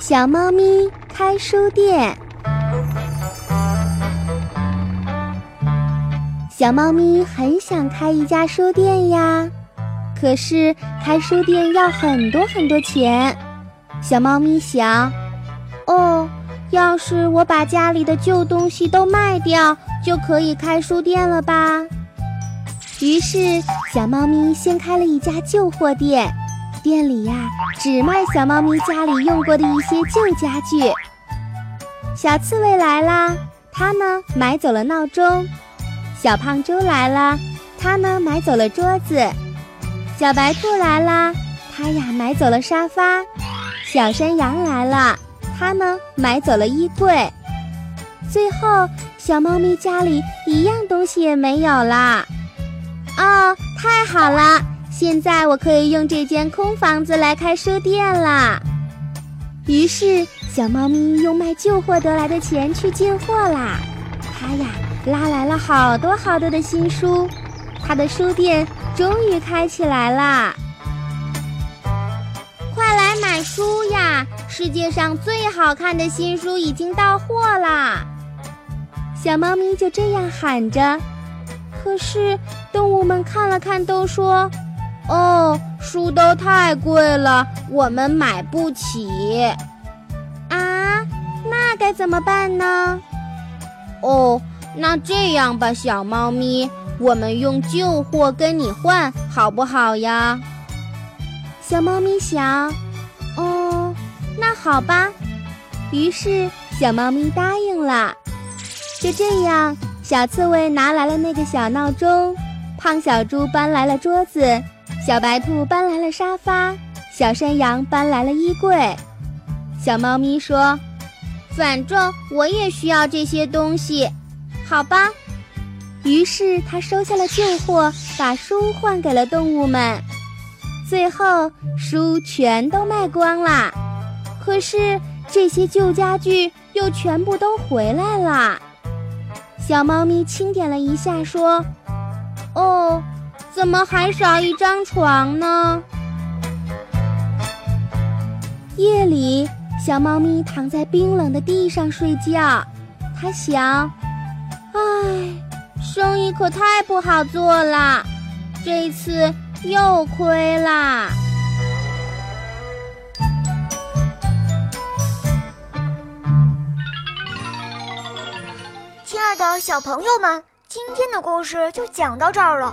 小猫咪开书店。小猫咪很想开一家书店呀，可是开书店要很多很多钱。小猫咪想：哦，要是我把家里的旧东西都卖掉，就可以开书店了吧？于是，小猫咪先开了一家旧货店。店里呀，只卖小猫咪家里用过的一些旧家具。小刺猬来啦，它呢买走了闹钟；小胖猪来了，它呢买走了桌子；小白兔来啦，它呀买走了沙发；小山羊来了，它呢买走了衣柜。最后，小猫咪家里一样东西也没有啦。哦，太好了！现在我可以用这间空房子来开书店啦。于是，小猫咪用卖旧货得来的钱去进货啦。它呀，拉来了好多好多的新书，它的书店终于开起来啦！快来买书呀！世界上最好看的新书已经到货啦！小猫咪就这样喊着。可是，动物们看了看，都说。哦，书都太贵了，我们买不起。啊，那该怎么办呢？哦，那这样吧，小猫咪，我们用旧货跟你换，好不好呀？小猫咪想，哦，那好吧。于是，小猫咪答应了。就这样，小刺猬拿来了那个小闹钟，胖小猪搬来了桌子。小白兔搬来了沙发，小山羊搬来了衣柜。小猫咪说：“反正我也需要这些东西，好吧。”于是它收下了旧货，把书换给了动物们。最后，书全都卖光啦。可是这些旧家具又全部都回来了。小猫咪清点了一下，说：“。”怎么还少一张床呢？夜里，小猫咪躺在冰冷的地上睡觉。它想：“唉，生意可太不好做了，这次又亏啦。”亲爱的小朋友们，今天的故事就讲到这儿了。